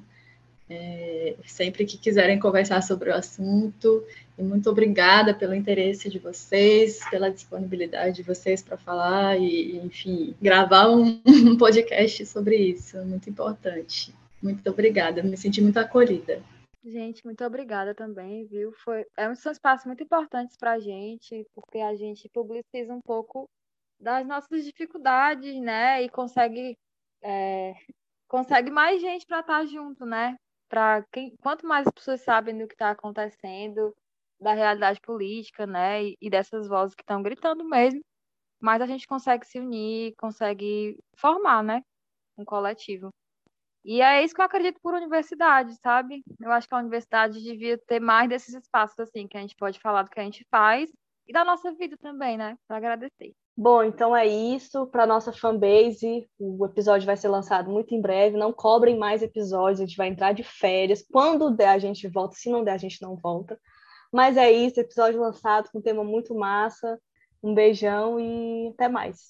é, sempre que quiserem conversar sobre o assunto. E muito obrigada pelo interesse de vocês, pela disponibilidade de vocês para falar e, enfim, gravar um, um podcast sobre isso, muito importante. Muito obrigada, me senti muito acolhida. Gente, muito obrigada também, viu? Foi, é, são espaços muito importantes para a gente, porque a gente publiciza um pouco das nossas dificuldades, né? E consegue, é, consegue mais gente para estar tá junto, né? Para quem quanto mais as pessoas sabem do que está acontecendo, da realidade política, né, e, e dessas vozes que estão gritando mesmo, mais a gente consegue se unir, consegue formar, né, um coletivo. E é isso que eu acredito por universidade, sabe? Eu acho que a universidade devia ter mais desses espaços, assim, que a gente pode falar do que a gente faz e da nossa vida também, né? Para agradecer. Bom, então é isso para nossa fanbase. O episódio vai ser lançado muito em breve. Não cobrem mais episódios, a gente vai entrar de férias. Quando der, a gente volta. Se não der, a gente não volta. Mas é isso, episódio lançado com um tema muito massa. Um beijão e até mais.